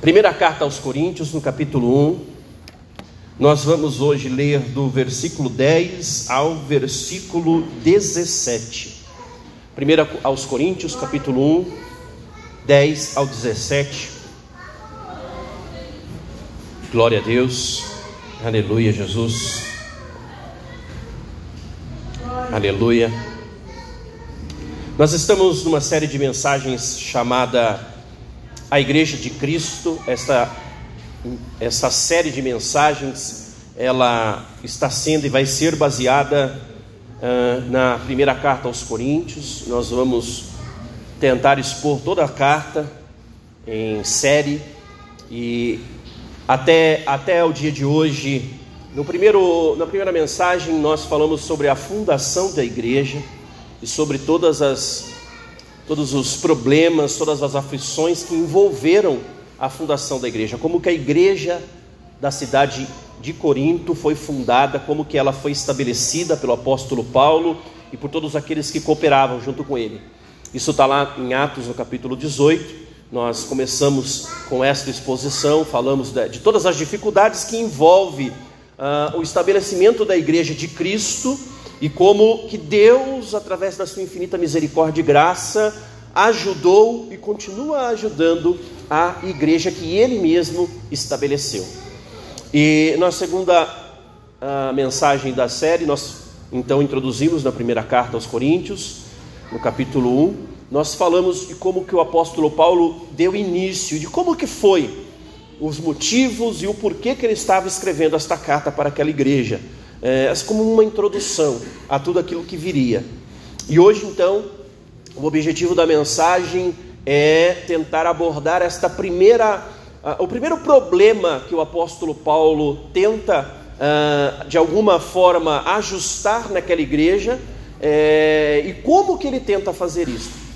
Primeira carta aos Coríntios, no capítulo 1. Nós vamos hoje ler do versículo 10 ao versículo 17. Primeira aos Coríntios, capítulo 1, 10 ao 17. Glória a Deus. Aleluia, Jesus. Aleluia. Nós estamos numa série de mensagens chamada a Igreja de Cristo, esta, esta série de mensagens, ela está sendo e vai ser baseada uh, na primeira carta aos Coríntios. Nós vamos tentar expor toda a carta em série e até, até o dia de hoje, no primeiro, na primeira mensagem, nós falamos sobre a fundação da igreja e sobre todas as todos os problemas, todas as aflições que envolveram a fundação da igreja, como que a igreja da cidade de Corinto foi fundada, como que ela foi estabelecida pelo apóstolo Paulo e por todos aqueles que cooperavam junto com ele. Isso está lá em Atos, no capítulo 18. Nós começamos com esta exposição, falamos de, todas as dificuldades que envolve uh, o estabelecimento da igreja de Cristo e como que Deus, através da sua infinita misericórdia e graça, ajudou e continua ajudando a igreja que ele mesmo estabeleceu. E na segunda mensagem da série, nós então introduzimos na primeira carta aos Coríntios, no capítulo 1, nós falamos de como que o apóstolo Paulo deu início, de como que foi os motivos e o porquê que ele estava escrevendo esta carta para aquela igreja é, como uma introdução a tudo aquilo que viria. E hoje, então, o objetivo da mensagem é tentar abordar esta primeira, uh, o primeiro problema que o apóstolo Paulo tenta, uh, de alguma forma, ajustar naquela igreja é, e como que ele tenta fazer isso.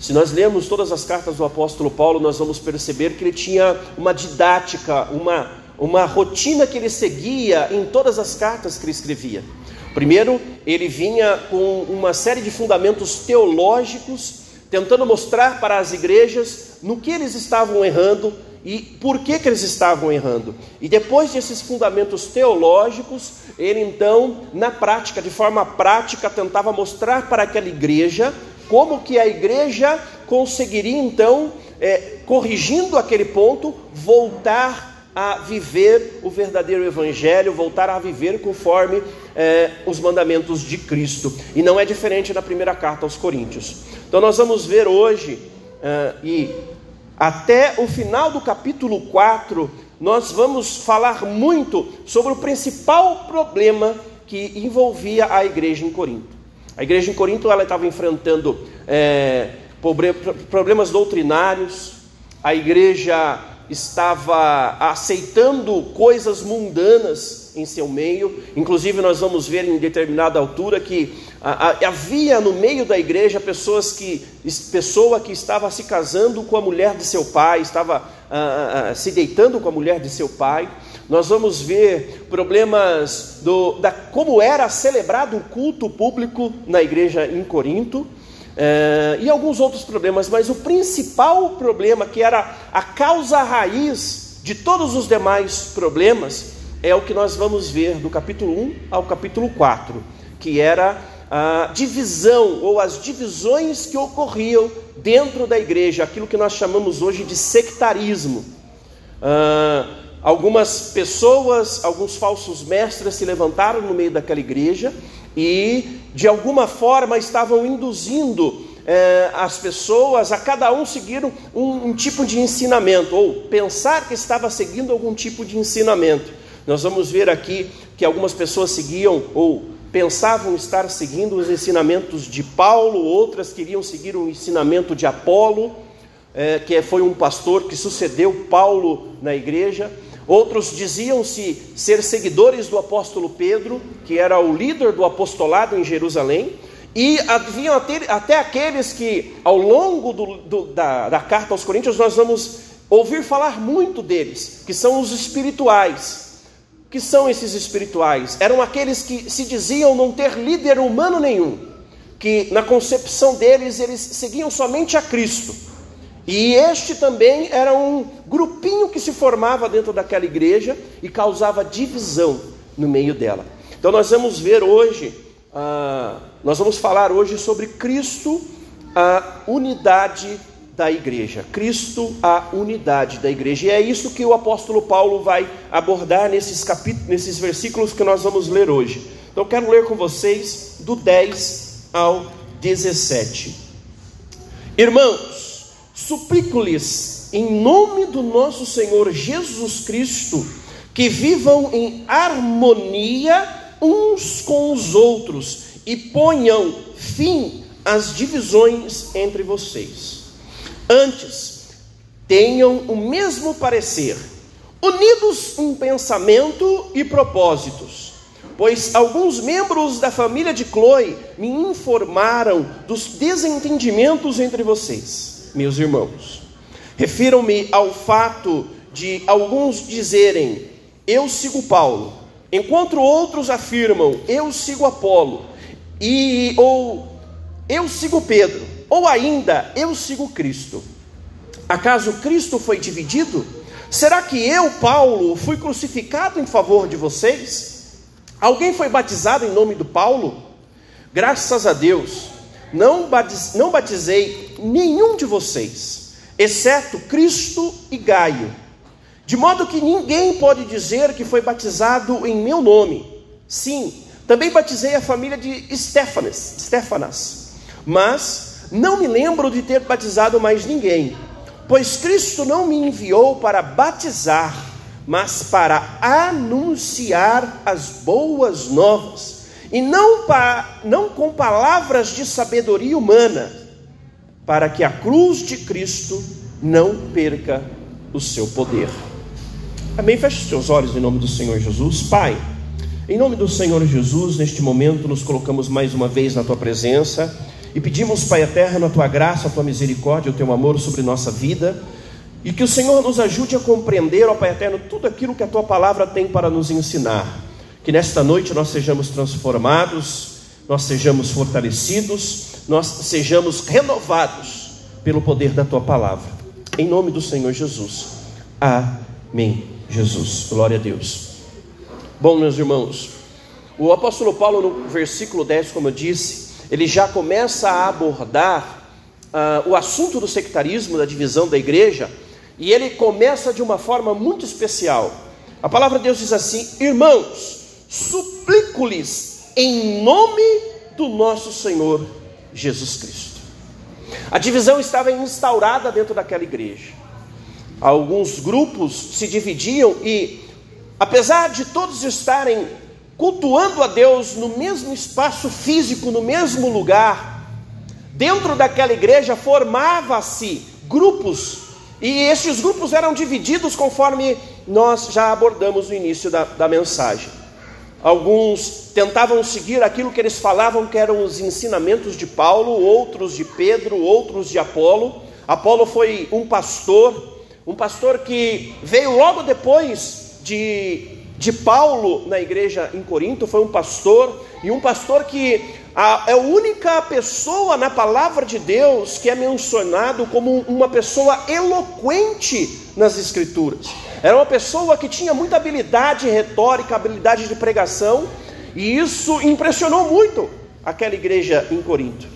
Se nós lemos todas as cartas do apóstolo Paulo, nós vamos perceber que ele tinha uma didática, uma uma rotina que ele seguia em todas as cartas que ele escrevia. Primeiro, ele vinha com uma série de fundamentos teológicos, tentando mostrar para as igrejas no que eles estavam errando e por que, que eles estavam errando. E depois desses fundamentos teológicos, ele então, na prática, de forma prática, tentava mostrar para aquela igreja como que a igreja conseguiria então, é, corrigindo aquele ponto, voltar a viver o verdadeiro Evangelho, voltar a viver conforme é, os mandamentos de Cristo. E não é diferente na primeira carta aos Coríntios. Então nós vamos ver hoje, é, e até o final do capítulo 4, nós vamos falar muito sobre o principal problema que envolvia a igreja em Corinto. A igreja em Corinto ela estava enfrentando é, problemas doutrinários, a igreja estava aceitando coisas mundanas em seu meio. Inclusive, nós vamos ver em determinada altura que havia no meio da igreja pessoas que, pessoa que estava se casando com a mulher de seu pai, estava a, se deitando com a mulher de seu pai. Nós vamos ver problemas do, da como era celebrado o culto público na igreja em Corinto. É, e alguns outros problemas, mas o principal problema, que era a causa raiz de todos os demais problemas, é o que nós vamos ver do capítulo 1 ao capítulo 4, que era a divisão ou as divisões que ocorriam dentro da igreja, aquilo que nós chamamos hoje de sectarismo. Ah, algumas pessoas, alguns falsos mestres se levantaram no meio daquela igreja e de alguma forma estavam induzindo é, as pessoas a cada um seguir um, um, tipo de ensinamento, ou pensar que estava seguindo algum tipo de ensinamento. Nós vamos ver aqui que algumas pessoas seguiam ou pensavam estar seguindo os ensinamentos de Paulo, outras queriam seguir o ensinamento de Apolo, é, que foi um pastor que sucedeu Paulo na igreja. Outros diziam-se ser seguidores do apóstolo Pedro, que era o líder do apostolado em Jerusalém, e haviam até, até aqueles que, ao longo do, do, da, da carta aos Coríntios, nós vamos ouvir falar muito deles, que são os espirituais. Que são esses espirituais? Eram aqueles que se diziam não ter líder humano nenhum, que na concepção deles eles seguiam somente a Cristo E este também era um grupinho que se formava dentro daquela igreja e causava divisão no meio dela. Então nós vamos ver hoje, ah, nós vamos falar hoje sobre Cristo, a unidade da igreja. Cristo, a unidade da igreja. E é isso que o apóstolo Paulo vai abordar nesses capítulos, nesses versículos que nós vamos ler hoje. Então quero ler com vocês do 10 ao 17. Irmãos, suplico-lhes em nome do nosso Senhor Jesus Cristo que vivam em harmonia uns com os outros e ponham fim às divisões entre vocês. Antes, tenham o mesmo parecer, unidos em pensamento e propósitos. Pois alguns membros da família de Chloe me informaram dos desentendimentos entre vocês, meus irmãos. Refiram-me ao fato de alguns dizerem: Eu sigo Paulo, enquanto outros afirmam: Eu sigo Apolo, e ou Eu sigo Pedro, ou ainda: Eu sigo Cristo. Acaso Cristo foi dividido? Será que eu, Paulo, fui crucificado em favor de vocês? Alguém foi batizado em nome do Paulo? Graças a Deus, não, batizei nenhum de vocês, exceto Cristo e Gaio. De modo que ninguém pode dizer que foi batizado em meu nome. Sim, também batizei a família de Stefanas, Stefanas, mas não me lembro de ter batizado mais ninguém, pois Cristo não me enviou para batizar, mas para anunciar as boas novas, e não, pa, não com palavras de sabedoria humana, para que a cruz de Cristo não perca o seu poder. Amém? Feche os seus olhos em nome do Senhor Jesus. Pai, em nome do Senhor Jesus, neste momento nos colocamos mais uma vez na tua presença e pedimos, Pai eterno, a tua graça, a tua misericórdia, o teu amor sobre nossa vida. E que o Senhor nos ajude a compreender, ó Pai eterno, tudo aquilo que a tua palavra tem para nos ensinar. Que nesta noite nós sejamos transformados, nós sejamos fortalecidos, nós sejamos renovados pelo poder da tua palavra. Em nome do Senhor Jesus. Amém. Jesus. Glória a Deus. Bom, meus irmãos, o apóstolo Paulo, no versículo 10, como eu disse, ele já começa a abordar uh, o assunto do sectarismo, da divisão da igreja e ele começa de uma forma muito especial. A palavra de Deus diz assim: Irmãos, suplico-lhes em nome do nosso Senhor Jesus Cristo. A divisão estava instaurada dentro daquela igreja. Alguns grupos se dividiam e, apesar de todos estarem cultuando a Deus no mesmo espaço físico, no mesmo lugar, dentro daquela igreja formava-se grupos e estes grupos eram divididos conforme nós já abordamos no início da, da mensagem. Alguns tentavam seguir aquilo que eles falavam que eram os ensinamentos de Paulo, outros de Pedro, outros de Apolo. Apolo foi um pastor, um pastor que veio logo depois de, de Paulo na igreja em Corinto, foi um pastor, e um pastor que a, é a única pessoa na palavra de Deus que é mencionado como uma pessoa eloquente nas Escrituras. Era uma pessoa que tinha muita habilidade retórica, habilidade de pregação, e isso impressionou muito aquela igreja em Corinto.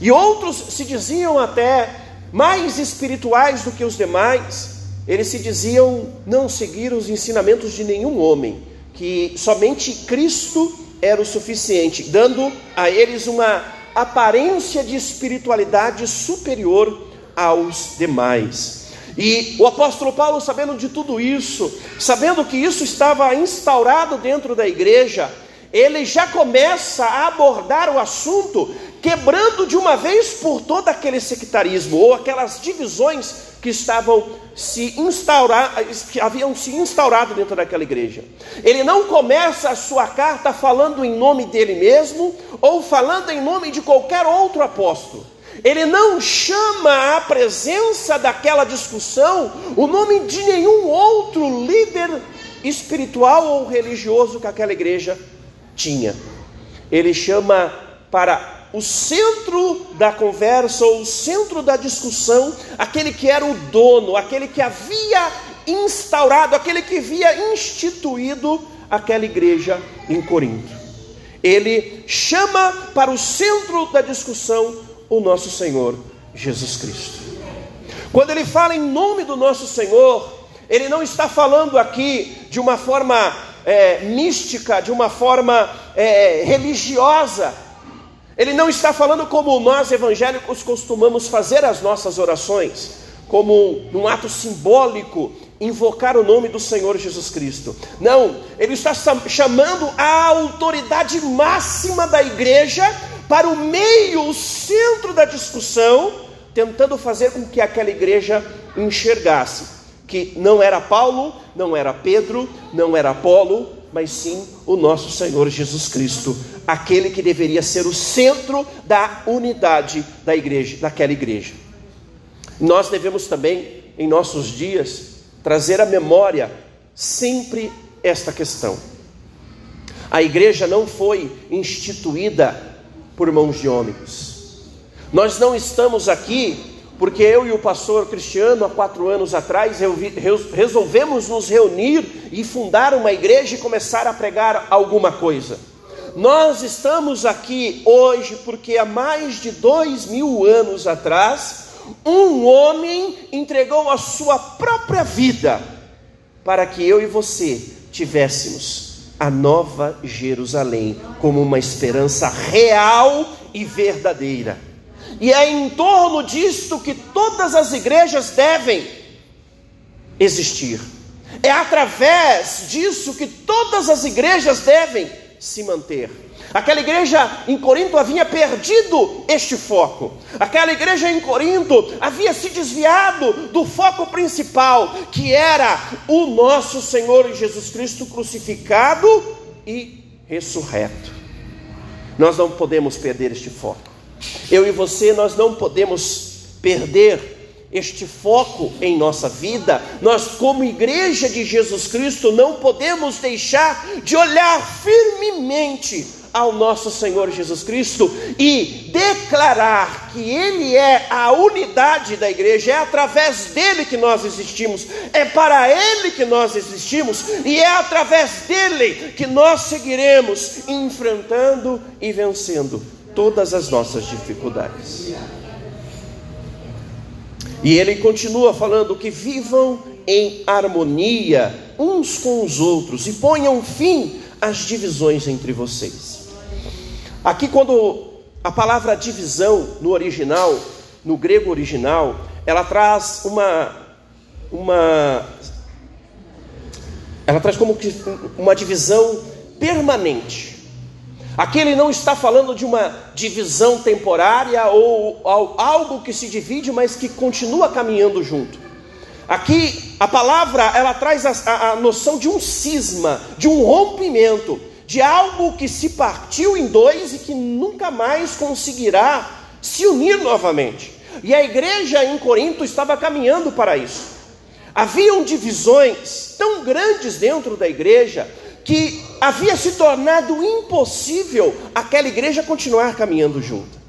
E outros se diziam até mais espirituais do que os demais, eles se diziam não seguir os ensinamentos de nenhum homem, que somente Cristo era o suficiente, dando a eles uma aparência de espiritualidade superior aos demais. E o apóstolo Paulo, sabendo de tudo isso, sabendo que isso estava instaurado dentro da igreja, ele já começa a abordar o assunto, quebrando de uma vez por todo aquele sectarismo ou aquelas divisões que estavam se instaurar, que haviam se instaurado dentro daquela igreja. Ele não começa a sua carta falando em nome dele mesmo ou falando em nome de qualquer outro apóstolo. Ele não chama à presença daquela discussão o nome de nenhum outro líder espiritual ou religioso que aquela igreja tinha. Ele chama para o centro da conversa ou o centro da discussão, aquele que era o dono, aquele que havia instaurado, aquele que havia instituído aquela igreja em Corinto. Ele chama para o centro da discussão o nosso Senhor Jesus Cristo. Quando ele fala em nome do nosso Senhor, ele não está falando aqui de uma forma é, mística, de uma forma é, religiosa, ele não está falando como nós evangélicos costumamos fazer as nossas orações, como um ato simbólico, invocar o nome do Senhor Jesus Cristo. Não, ele está chamando a autoridade máxima da igreja para o meio, o centro da discussão, tentando fazer com que aquela igreja enxergasse que não era Paulo, não era Pedro, não era Apolo, mas sim o nosso Senhor Jesus Cristo, aquele que deveria ser o centro da unidade da igreja, daquela igreja. Nós devemos também, em nossos dias, trazer à memória sempre esta questão. A igreja não foi instituída por mãos de homens. Nós não estamos aqui porque eu e o pastor Cristiano, há quatro anos atrás, resolvemos nos reunir e fundar uma igreja e começar a pregar alguma coisa. Nós estamos aqui hoje porque há mais de dois mil anos atrás, um homem entregou a sua própria vida para que eu e você tivéssemos a nova Jerusalém como uma esperança real e verdadeira. E é em torno disto que todas as igrejas devem existir. É através disso que todas as igrejas devem se manter. Aquela igreja em Corinto havia perdido este foco. Aquela igreja em Corinto havia se desviado do foco principal, que era o nosso Senhor Jesus Cristo crucificado e ressurreto. Nós não podemos perder este foco. Eu e você, nós não podemos perder este foco em nossa vida. Nós, como igreja de Jesus Cristo, não podemos deixar de olhar firmemente ao nosso Senhor Jesus Cristo e declarar que Ele é a unidade da igreja, é através dele que nós existimos, é para Ele que nós existimos e é através dele que nós seguiremos enfrentando e vencendo todas as nossas dificuldades. E ele continua falando que vivam em harmonia uns com os outros e ponham fim às divisões entre vocês. Aqui, quando a palavra divisão no original, no grego original, ela traz uma, uma, ela traz como que uma divisão permanente. Aqui ele não está falando de uma divisão temporária ou algo que se divide, mas que continua caminhando junto. Aqui a palavra ela traz a, a, noção de um cisma, de um rompimento, de algo que se partiu em dois e que nunca mais conseguirá se unir novamente. E a igreja em Corinto estava caminhando para isso. Haviam divisões tão grandes dentro da igreja que havia se tornado impossível aquela igreja continuar caminhando junto.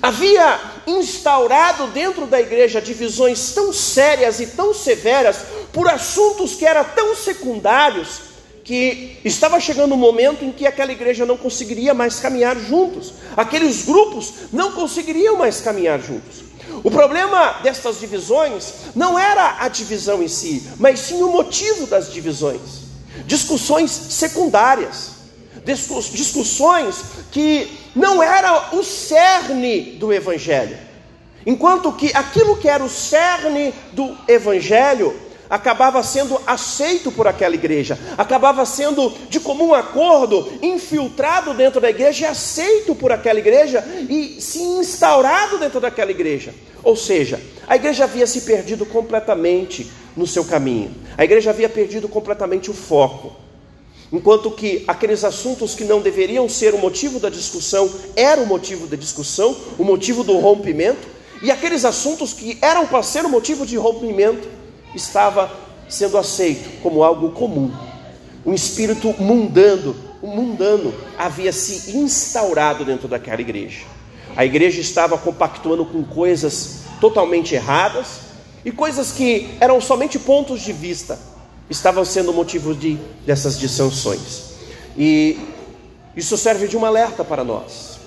Havia instaurado dentro da igreja divisões tão sérias e tão severas por assuntos que eram tão secundários que estava chegando um momento em que aquela igreja não conseguiria mais caminhar juntos. Aqueles grupos não conseguiriam mais caminhar juntos. O problema destas divisões não era a divisão em si, mas sim o motivo das divisões discussões secundárias, discussões que não era o cerne do Evangelho. Enquanto que aquilo que era o cerne do Evangelho acabava sendo aceito por aquela igreja, acabava sendo de comum acordo, infiltrado dentro da igreja e aceito por aquela igreja e se instaurado dentro daquela igreja. Ou seja, a igreja havia se perdido completamente no seu caminho. A igreja havia perdido completamente o foco. Enquanto que aqueles assuntos que não deveriam ser o motivo da discussão eram o motivo da discussão, o motivo do rompimento, e aqueles assuntos que eram para ser o motivo de rompimento estava sendo aceito como algo comum. Um espírito mundano, mundano havia se instaurado dentro daquela igreja. A igreja estava compactuando com coisas totalmente erradas e coisas que eram somente pontos de vista estavam sendo motivo de, dessas dissensões. E isso serve de um alerta para nós.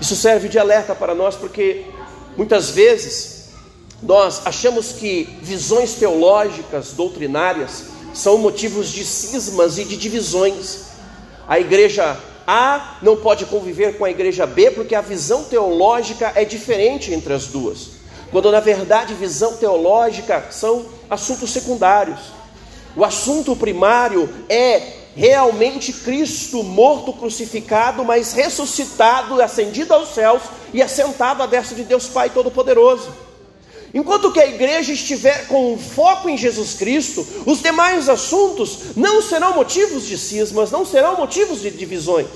Isso serve de alerta para nós porque muitas vezes nós achamos que visões teológicas, doutrinárias, são motivos de cismas e de divisões. A igreja A não pode conviver com a igreja B porque a visão teológica é diferente entre as duas. Quando na verdade visão teológica são assuntos secundários. O assunto primário é realmente Cristo morto, crucificado, mas ressuscitado, ascendido aos céus e assentado à destra de Deus Pai Todo-Poderoso. Enquanto que a igreja estiver com foco em Jesus Cristo, os demais assuntos não serão motivos de cismas, não serão motivos de divisões.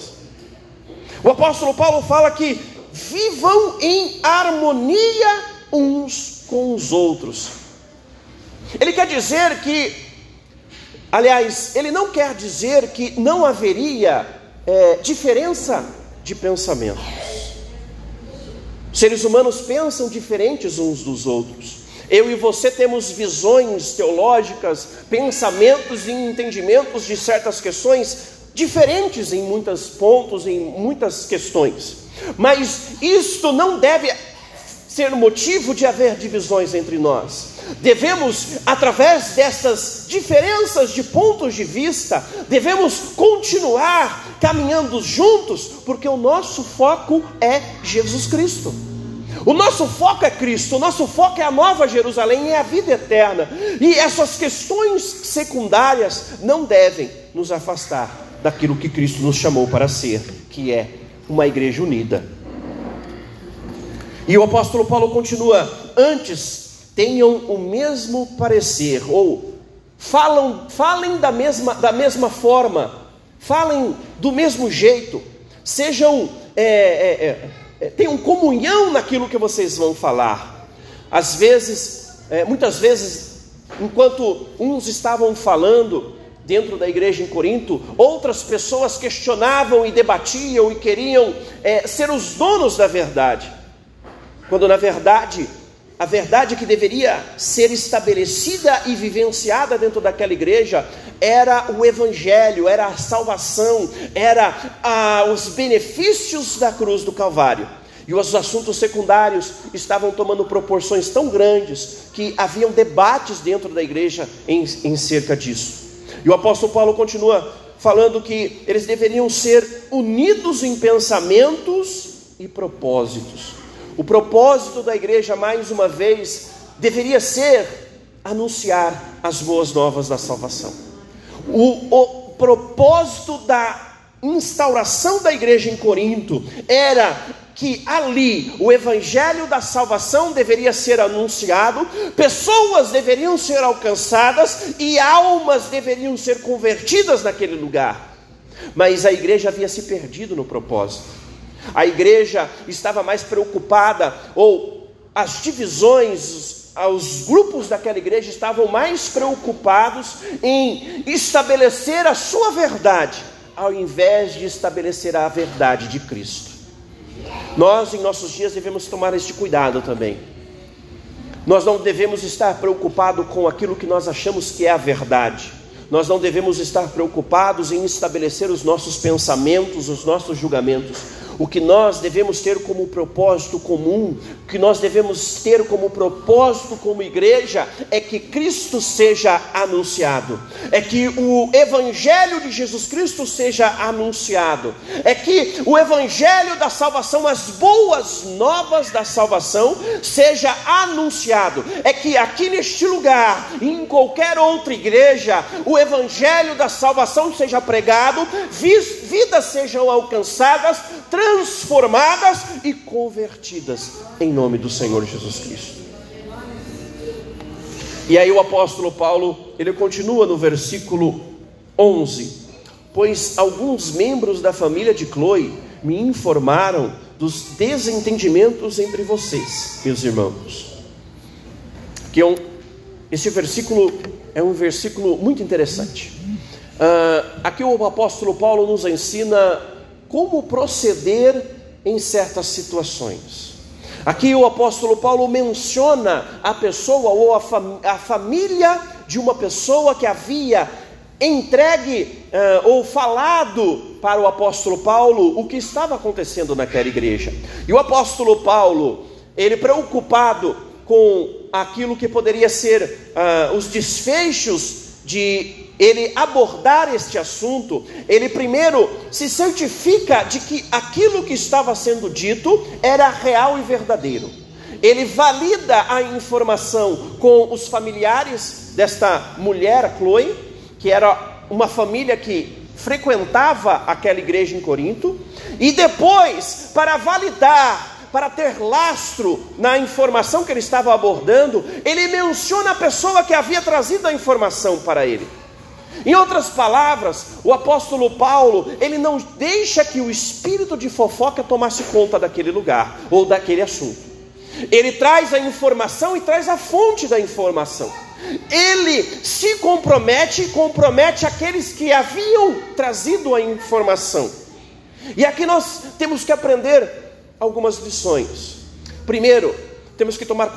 O apóstolo Paulo fala que vivam em harmonia uns com os outros. Ele quer dizer que, aliás, ele não quer dizer que não haveria é, diferença de pensamentos. Seres humanos pensam diferentes uns dos outros. Eu e você temos visões teológicas, pensamentos e entendimentos de certas questões diferentes em muitos pontos, em muitas questões. Mas isto não deve ser motivo de haver divisões entre nós. Devemos, através dessas diferenças de pontos de vista, devemos continuar caminhando juntos, porque o nosso foco é Jesus Cristo. O nosso foco é Cristo, o nosso foco é a nova Jerusalém, é a vida eterna. E essas questões secundárias não devem nos afastar daquilo que Cristo nos chamou para ser, que é uma igreja unida. E o apóstolo Paulo continua: antes tenham o mesmo parecer, ou falam, falem da mesma, da mesma forma, falem do mesmo jeito, sejam, é, é, é, tenham comunhão naquilo que vocês vão falar. Às vezes, é, muitas vezes, enquanto uns estavam falando, dentro da igreja em Corinto, outras pessoas questionavam e debatiam e queriam é, ser os donos da verdade quando na verdade a verdade que deveria ser estabelecida e vivenciada dentro daquela igreja era o Evangelho, era a salvação, era os benefícios da cruz do Calvário. E os assuntos secundários estavam tomando proporções tão grandes que haviam debates dentro da igreja em, em cerca disso. E o apóstolo Paulo continua falando que eles deveriam ser unidos em pensamentos e propósitos. O propósito da igreja, mais uma vez, deveria ser anunciar as boas novas da salvação. O, o propósito da instauração da igreja em Corinto era que ali o evangelho da salvação deveria ser anunciado, pessoas deveriam ser alcançadas e almas deveriam ser convertidas naquele lugar. Mas a igreja havia se perdido no propósito. A igreja estava mais preocupada, ou as divisões, os grupos daquela igreja estavam mais preocupados em estabelecer a sua verdade, ao invés de estabelecer a verdade de Cristo. Nós, em nossos dias, devemos tomar este cuidado também. Nós não devemos estar preocupados com aquilo que nós achamos que é a verdade. Nós não devemos estar preocupados em estabelecer os nossos pensamentos, os nossos julgamentos. O que nós devemos ter como propósito comum, o que nós devemos ter como propósito como igreja, é que Cristo seja anunciado, é que o Evangelho de Jesus Cristo seja anunciado, é que o Evangelho da salvação, as boas novas da salvação, seja anunciado, é que aqui neste lugar, em qualquer outra igreja, o Evangelho da salvação seja pregado, vidas sejam alcançadas, transformadas e convertidas em nome do Senhor Jesus Cristo. E aí o apóstolo Paulo, ele continua no versículo 11: Pois alguns membros da família de Chloe me informaram dos desentendimentos entre vocês, meus irmãos. Que é um, esse versículo é um versículo muito interessante. Uh, aqui o apóstolo Paulo nos ensina como proceder em certas situações. Aqui o apóstolo Paulo menciona a pessoa ou a, fam a família de uma pessoa que havia entregue uh, ou falado para o apóstolo Paulo o que estava acontecendo naquela igreja. E o apóstolo Paulo, ele preocupado com aquilo que poderia ser uh, os desfechos de ele abordar este assunto, ele primeiro se certifica de que aquilo que estava sendo dito era real e verdadeiro. Ele valida a informação com os familiares desta mulher, Chloe, que era uma família que frequentava aquela igreja em Corinto, e depois, para validar para ter lastro na informação que ele estava abordando, ele menciona a pessoa que havia trazido a informação para ele. Em outras palavras, o apóstolo Paulo, ele não deixa que o espírito de fofoca tomasse conta daquele lugar ou daquele assunto. Ele traz a informação e traz a fonte da informação. Ele se compromete e compromete aqueles que haviam trazido a informação. E aqui nós temos que aprender algumas lições. Primeiro, temos que tomar,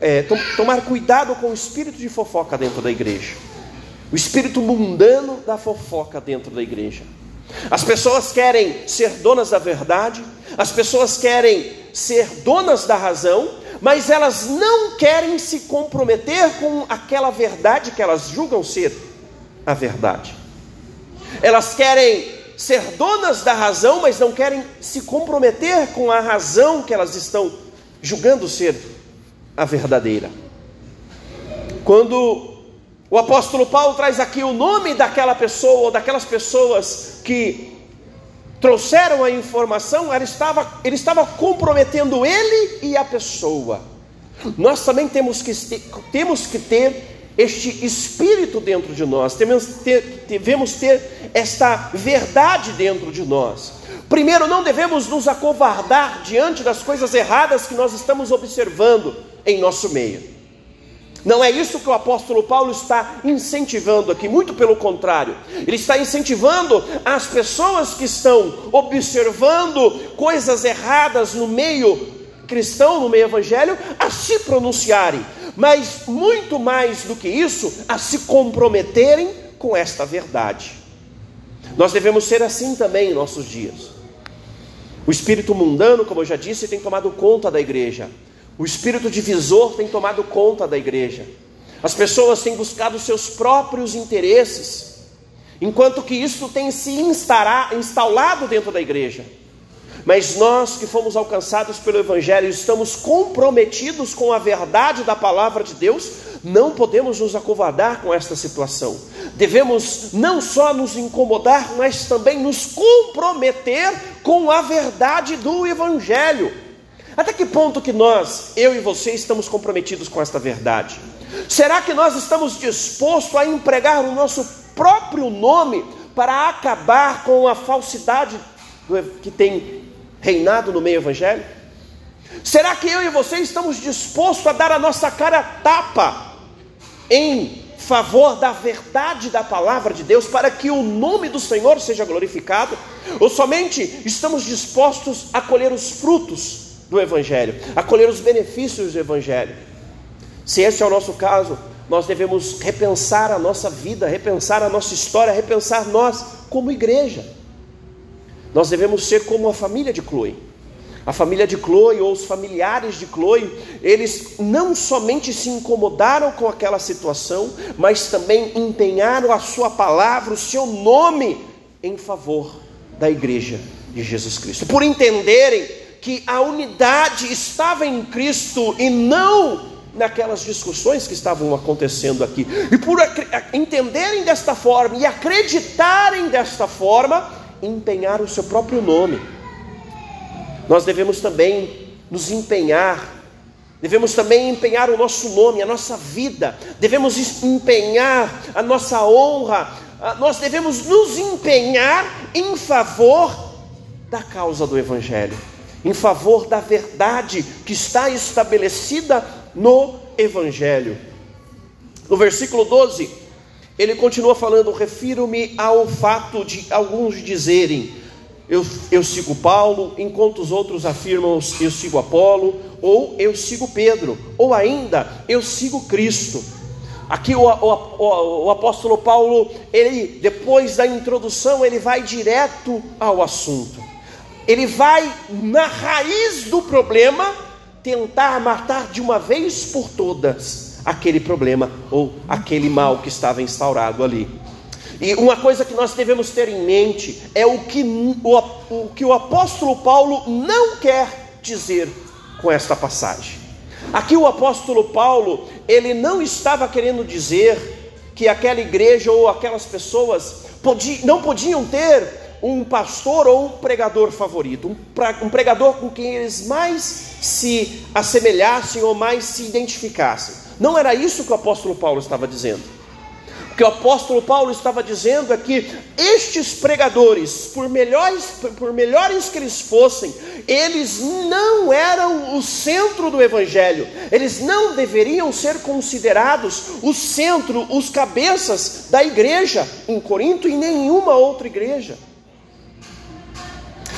é, tomar cuidado com o espírito de fofoca dentro da igreja, o espírito mundano da fofoca dentro da igreja. As pessoas querem ser donas da verdade, as pessoas querem ser donas da razão, mas elas não querem se comprometer com aquela verdade que elas julgam ser a verdade. Elas querem ser donas da razão, mas não querem se comprometer com a razão que elas estão julgando ser a verdadeira. Quando o apóstolo Paulo traz aqui o nome daquela pessoa ou daquelas pessoas que trouxeram a informação, ele estava, ele estava comprometendo ele e a pessoa. Nós também temos que, temos que ter este espírito dentro de nós, devemos ter, devemos ter esta verdade dentro de nós. Primeiro, não devemos nos acovardar diante das coisas erradas que nós estamos observando em nosso meio. Não é isso que o apóstolo Paulo está incentivando aqui, muito pelo contrário, ele está incentivando as pessoas que estão observando coisas erradas no meio cristão, no meio evangélico, a se pronunciarem, mas muito mais do que isso, a se comprometerem com esta verdade. Nós devemos ser assim também em nossos dias. O espírito mundano, como eu já disse, tem tomado conta da igreja. O espírito divisor tem tomado conta da igreja. As pessoas têm buscado seus próprios interesses, enquanto que isso tem se instalado dentro da igreja. Mas nós que fomos alcançados pelo Evangelho, estamos comprometidos com a verdade da palavra de Deus, não podemos nos acovardar com esta situação. Devemos não só nos incomodar, mas também nos comprometer com a verdade do Evangelho. Até que ponto que nós, eu e você, estamos comprometidos com esta verdade? Será que nós estamos dispostos a empregar o nosso próprio nome para acabar com a falsidade que tem reinado no meio evangélico? Será que eu e você estamos dispostos a dar a nossa cara tapa em favor da verdade da palavra de Deus para que o nome do Senhor seja glorificado? Ou somente estamos dispostos a colher os frutos do Evangelho, a colher os benefícios do Evangelho? Se esse é o nosso caso, nós devemos repensar a nossa vida, repensar a nossa história, repensar nós como igreja. Nós devemos ser como a família de Chloe. A família de Chloe ou os familiares de Chloe, eles não somente se incomodaram com aquela situação, mas também empenharam a sua palavra, o seu nome em favor da igreja de Jesus Cristo. Por entenderem que a unidade estava em Cristo e não naquelas discussões que estavam acontecendo aqui. E por entenderem desta forma e acreditarem desta forma, empenhar o seu próprio nome. Nós devemos também nos empenhar, devemos também empenhar o nosso nome, a nossa vida, devemos empenhar a nossa honra, nós devemos nos empenhar em favor da causa do Evangelho, em favor da verdade que está estabelecida no Evangelho. No versículo 12, ele continua falando: refiro-me ao fato de alguns dizerem, eu, eu sigo Paulo, enquanto os outros afirmam eu sigo Apolo, ou eu sigo Pedro, ou ainda eu sigo Cristo. Aqui o, o, o, apóstolo Paulo, ele depois da introdução, ele vai direto ao assunto. Ele vai na raiz do problema tentar matar de uma vez por todas aquele problema ou aquele mal que estava instaurado ali. E uma coisa que nós devemos ter em mente é o que o, o, que o apóstolo Paulo não quer dizer com esta passagem. Aqui o apóstolo Paulo, ele não estava querendo dizer que aquela igreja ou aquelas pessoas não podiam ter um pastor ou um pregador favorito, um pregador com quem eles mais se assemelhassem ou mais se identificassem. Não era isso que o apóstolo Paulo estava dizendo. O que o apóstolo Paulo estava dizendo é que estes pregadores, por melhores, por melhores que eles fossem, eles não eram o centro do evangelho, eles não deveriam ser considerados o centro, os cabeças da igreja em Corinto e nenhuma outra igreja.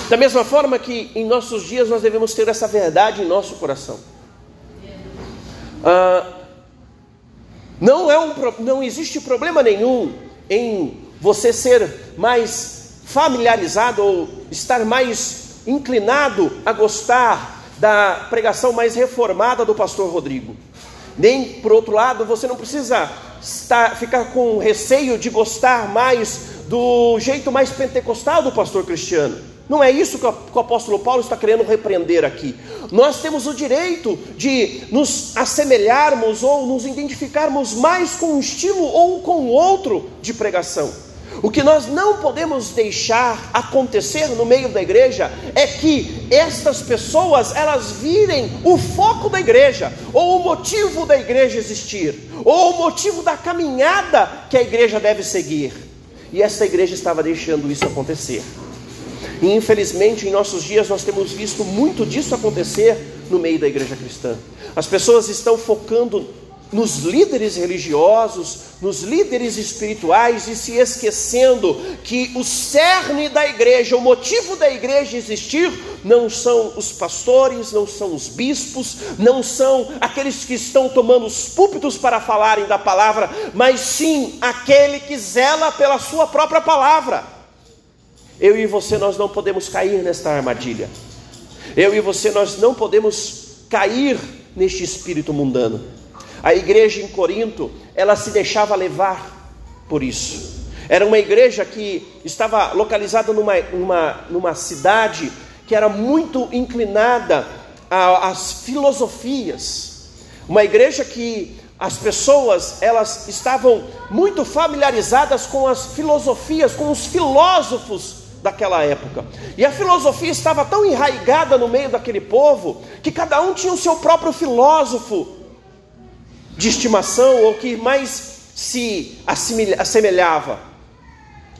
Da mesma forma que em nossos dias nós devemos ter essa verdade em nosso coração. Ah, não, é um, não existe problema nenhum em você ser mais familiarizado ou estar mais inclinado a gostar da pregação mais reformada do pastor Rodrigo. Nem por outro lado, você não precisa estar, ficar com receio de gostar mais do jeito mais pentecostal do pastor Cristiano. Não é isso que o apóstolo Paulo está querendo repreender aqui. Nós temos o direito de nos assemelharmos ou nos identificarmos mais com um estilo ou com outro de pregação. O que nós não podemos deixar acontecer no meio da igreja é que estas pessoas elas virem o foco da igreja, ou o motivo da igreja existir, ou o motivo da caminhada que a igreja deve seguir. E esta igreja estava deixando isso acontecer. E infelizmente em nossos dias nós temos visto muito disso acontecer no meio da igreja cristã. As pessoas estão focando nos líderes religiosos, nos líderes espirituais e se esquecendo que o cerne da igreja, o motivo da igreja existir, não são os pastores, não são os bispos, não são aqueles que estão tomando os púlpitos para falarem da palavra, mas sim aquele que zela pela sua própria palavra. Eu e você nós não podemos cair nesta armadilha. Eu e você nós não podemos cair neste espírito mundano. A igreja em Corinto, ela se deixava levar por isso. Era uma igreja que estava localizada numa, numa, numa cidade que era muito inclinada às filosofias. Uma igreja que as pessoas elas estavam muito familiarizadas com as filosofias, com os filósofos daquela época. E a filosofia estava tão enraigada no meio daquele povo que cada um tinha o seu próprio filósofo de estimação ou que mais se assemelhava,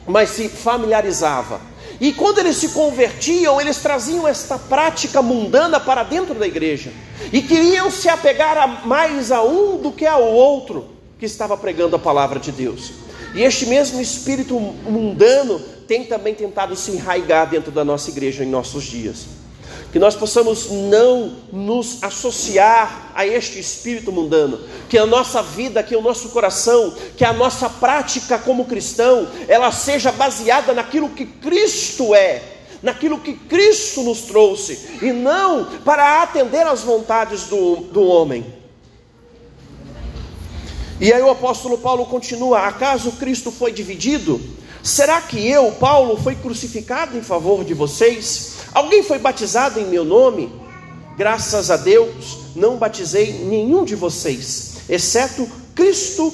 mais se familiarizava. E quando eles se convertiam, eles traziam esta prática mundana para dentro da igreja e queriam se apegar a mais a um do que ao outro que estava pregando a palavra de Deus. E este mesmo espírito mundano tem também tentado se enraigar dentro da nossa igreja em nossos dias. Que nós possamos não nos associar a este espírito mundano, que a nossa vida, que o nosso coração, que a nossa prática como cristão, ela seja baseada naquilo que Cristo é, naquilo que Cristo nos trouxe, e não para atender às vontades do, do homem. E aí o apóstolo Paulo continua: acaso Cristo foi dividido? Será que eu, Paulo, fui crucificado em favor de vocês? Alguém foi batizado em meu nome? Graças a Deus, não batizei nenhum de vocês, exceto Cristo,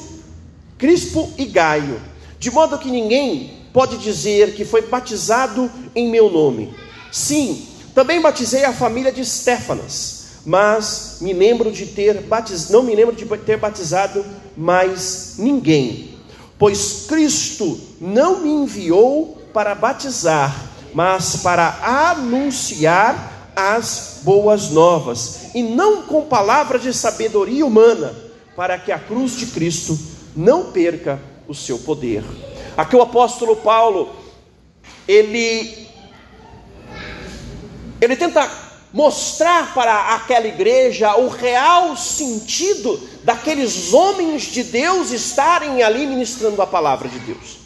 Crispo e Gaio, de modo que ninguém pode dizer que foi batizado em meu nome. Sim, também batizei a família de Stefanas, mas me lembro de ter batiz... não me lembro de ter batizado mais ninguém pois Cristo não me enviou para batizar, mas para anunciar as boas novas, e não com palavras de sabedoria humana, para que a cruz de Cristo não perca o seu poder. Aqui o apóstolo Paulo, ele Ele tenta mostrar para aquela igreja o real sentido daqueles homens de Deus estarem ali ministrando a palavra de Deus.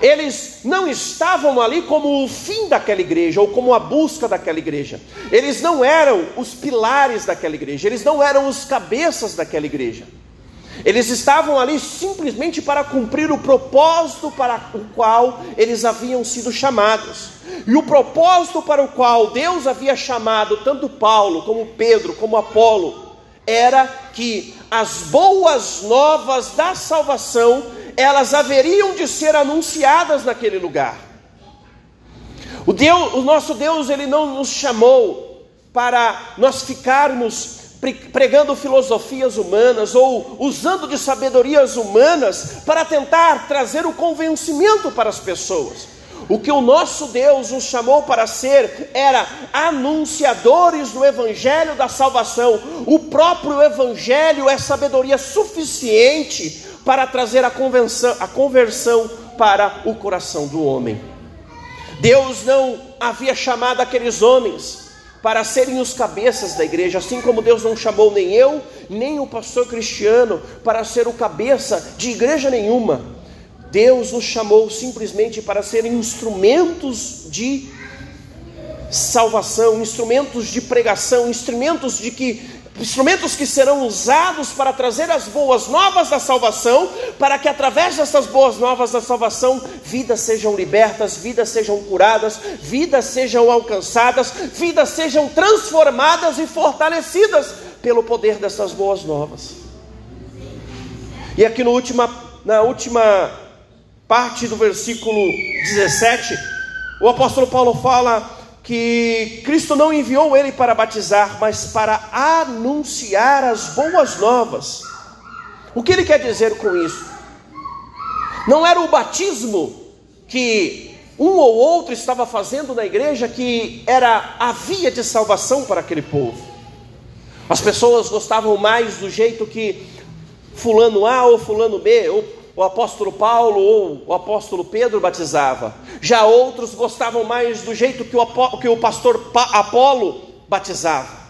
Eles não estavam ali como o fim daquela igreja ou como a busca daquela igreja. Eles não eram os pilares daquela igreja, eles não eram os cabeças daquela igreja. Eles estavam ali simplesmente para cumprir o propósito para o qual eles haviam sido chamados. E o propósito para o qual Deus havia chamado tanto Paulo, como Pedro, como Apolo, era que as boas novas da salvação, elas haveriam de ser anunciadas naquele lugar. O, Deus, o nosso Deus, ele não nos chamou para nós ficarmos pregando filosofias humanas ou usando de sabedorias humanas para tentar trazer o convencimento para as pessoas. O que o nosso Deus nos chamou para ser era anunciadores do Evangelho da salvação. O próprio Evangelho é sabedoria suficiente para trazer a a conversão para o coração do homem. Deus não havia chamado aqueles homens para serem os cabeças da igreja, assim como Deus não chamou nem eu, nem o pastor cristiano para ser o cabeça de igreja nenhuma. Deus nos chamou simplesmente para serem instrumentos de salvação, instrumentos de pregação, instrumentos de que instrumentos que serão usados para trazer as boas novas da salvação, para que através dessas boas novas da salvação, vidas sejam libertas, vidas sejam curadas, vidas sejam alcançadas, vidas sejam transformadas e fortalecidas pelo poder dessas boas novas. E aqui no última, na última parte do versículo 17, o apóstolo Paulo fala que Cristo não enviou ele para batizar, mas para anunciar as boas novas. O que ele quer dizer com isso? Não era o batismo que um ou outro estava fazendo na igreja que era a via de salvação para aquele povo. As pessoas gostavam mais do jeito que fulano A ou fulano B, ou o apóstolo Paulo ou o apóstolo Pedro batizava. Já outros gostavam mais do jeito que o, que o pastor Apolo batizava.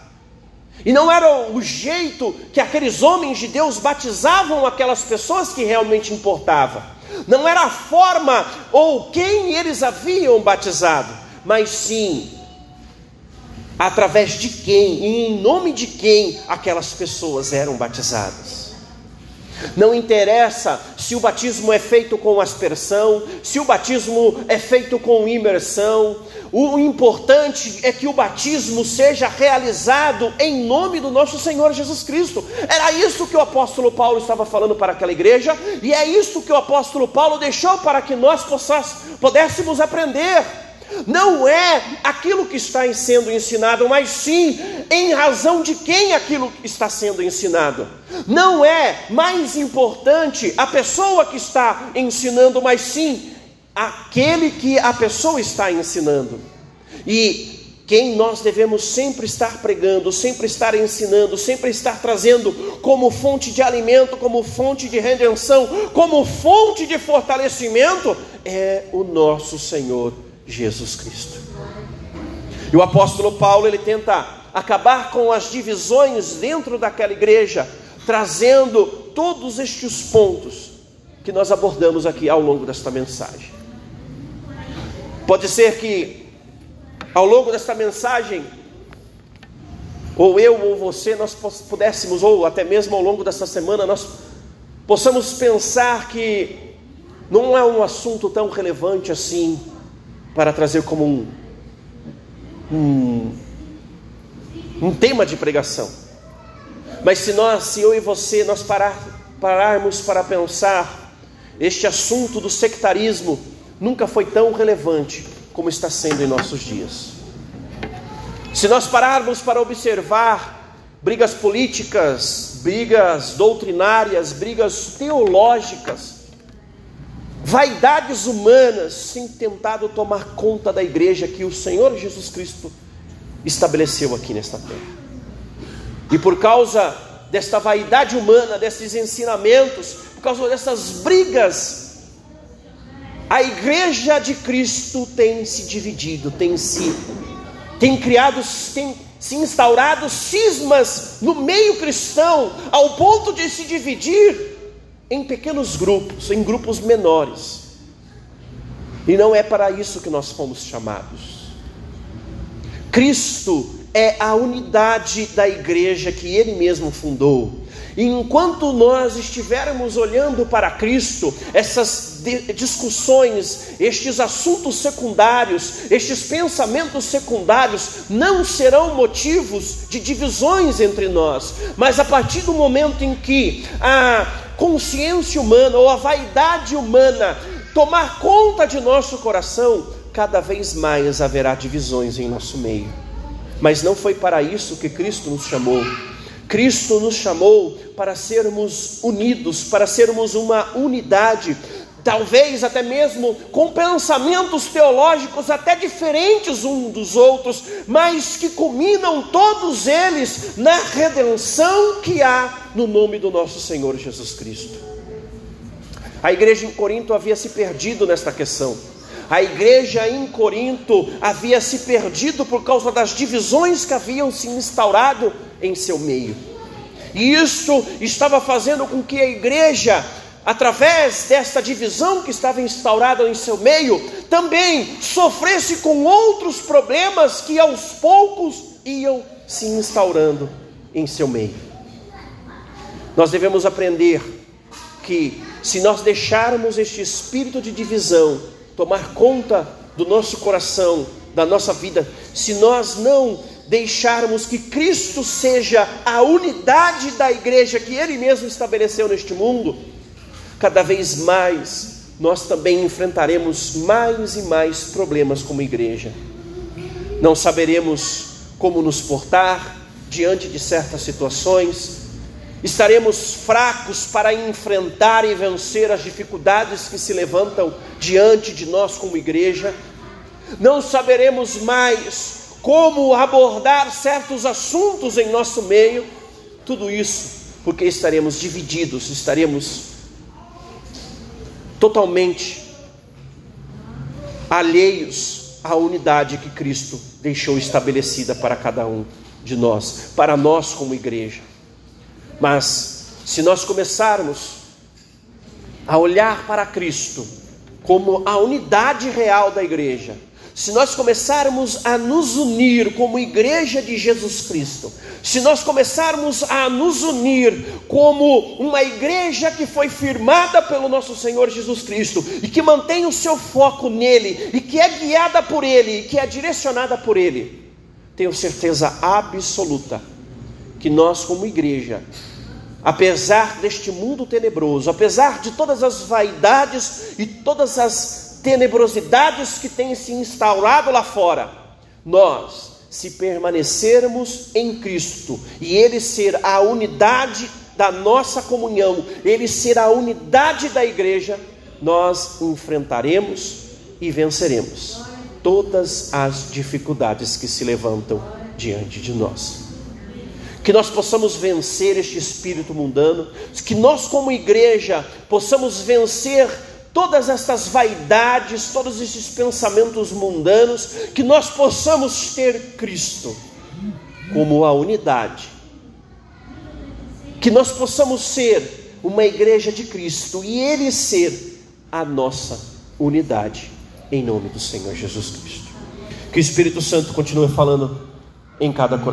E não era o jeito que aqueles homens de Deus batizavam aquelas pessoas que realmente importava. Não era a forma ou quem eles haviam batizado, mas sim através de quem e em nome de quem aquelas pessoas eram batizadas. Não interessa se o batismo é feito com aspersão, se o batismo é feito com imersão. O importante é que o batismo seja realizado em nome do nosso Senhor Jesus Cristo. Era isso que o apóstolo Paulo estava falando para aquela igreja, e é isso que o apóstolo Paulo deixou para que nós pudéssemos aprender não é aquilo que está sendo ensinado, mas sim em razão de quem aquilo está sendo ensinado. Não é mais importante a pessoa que está ensinando, mas sim aquele que a pessoa está ensinando. E quem nós devemos sempre estar pregando, sempre estar ensinando, sempre estar trazendo como fonte de alimento, como fonte de redenção, como fonte de fortalecimento, é o nosso Senhor Jesus Cristo. E o apóstolo Paulo ele tenta acabar com as divisões dentro daquela igreja, trazendo todos estes pontos que nós abordamos aqui ao longo desta mensagem. Pode ser que ao longo desta mensagem ou eu ou você nós pudéssemos ou até mesmo ao longo desta semana nós possamos pensar que não é um assunto tão relevante assim para trazer como um, um, um tema de pregação. Mas se nós, se eu e você, nós parar, pararmos para pensar, este assunto do sectarismo nunca foi tão relevante como está sendo em nossos dias. Se nós pararmos para observar brigas políticas, brigas doutrinárias, brigas teológicas, vaidades humanas têm tentado tomar conta da igreja que o Senhor Jesus Cristo estabeleceu aqui nesta terra. E por causa desta vaidade humana, desses ensinamentos, por causa dessas brigas, a igreja de Cristo tem se dividido, tem se tem criado, tem se instaurado cismas no meio cristão, ao ponto de se dividir em pequenos grupos, em grupos menores. E não é para isso que nós fomos chamados. Cristo é a unidade da igreja que ele mesmo fundou. E enquanto nós estivermos olhando para Cristo, essas discussões, estes assuntos secundários, estes pensamentos secundários não serão motivos de divisões entre nós, mas a partir do momento em que a consciência humana ou a vaidade humana tomar conta de nosso coração, cada vez mais haverá divisões em nosso meio. Mas não foi para isso que Cristo nos chamou. Cristo nos chamou para sermos unidos, para sermos uma unidade, talvez até mesmo com pensamentos teológicos até diferentes uns dos outros, mas que culminam todos eles na redenção que há no nome do nosso Senhor Jesus Cristo. A igreja em Corinto havia se perdido nesta questão. A igreja em Corinto havia se perdido por causa das divisões que haviam se instaurado em seu meio. E isso estava fazendo com que a igreja, através desta divisão que estava instaurada em seu meio, também sofresse com outros problemas que aos poucos iam se instaurando em seu meio. Nós devemos aprender que, se nós deixarmos este espírito de divisão tomar conta do nosso coração, da nossa vida, se nós não deixarmos que Cristo seja a unidade da igreja que Ele mesmo estabeleceu neste mundo, cada vez mais nós também enfrentaremos mais e mais problemas como igreja. Não saberemos como nos portar diante de certas situações, estaremos fracos para enfrentar e vencer as dificuldades que se levantam diante de nós como igreja, não saberemos mais como abordar certos assuntos em nosso meio, tudo isso porque estaremos divididos, estaremos totalmente alheios à unidade que Cristo deixou estabelecida para cada um de nós, para nós como igreja. Mas se nós começarmos a olhar para Cristo como a unidade real da igreja, se nós começarmos a nos unir como igreja de Jesus Cristo, se nós começarmos a nos unir como uma igreja que foi firmada pelo nosso Senhor Jesus Cristo e que mantém o seu foco nele e que é guiada por ele e que é direcionada por ele, tenho certeza absoluta que nós, como igreja, apesar deste mundo tenebroso, apesar de todas as vaidades e todas as tenebrosidades que têm se instaurado lá fora, nós, se permanecermos em Cristo e Ele ser a unidade da nossa comunhão, Ele ser a unidade da igreja, nós enfrentaremos e venceremos todas as dificuldades que se levantam diante de nós. Que nós possamos vencer este espírito mundano, que nós, como igreja, possamos vencer todas estas vaidades, todos esses pensamentos mundanos, que nós possamos ter Cristo como a unidade, que nós possamos ser uma igreja de Cristo e Ele ser a nossa unidade, em nome do Senhor Jesus Cristo. Que o Espírito Santo continue falando em cada coração.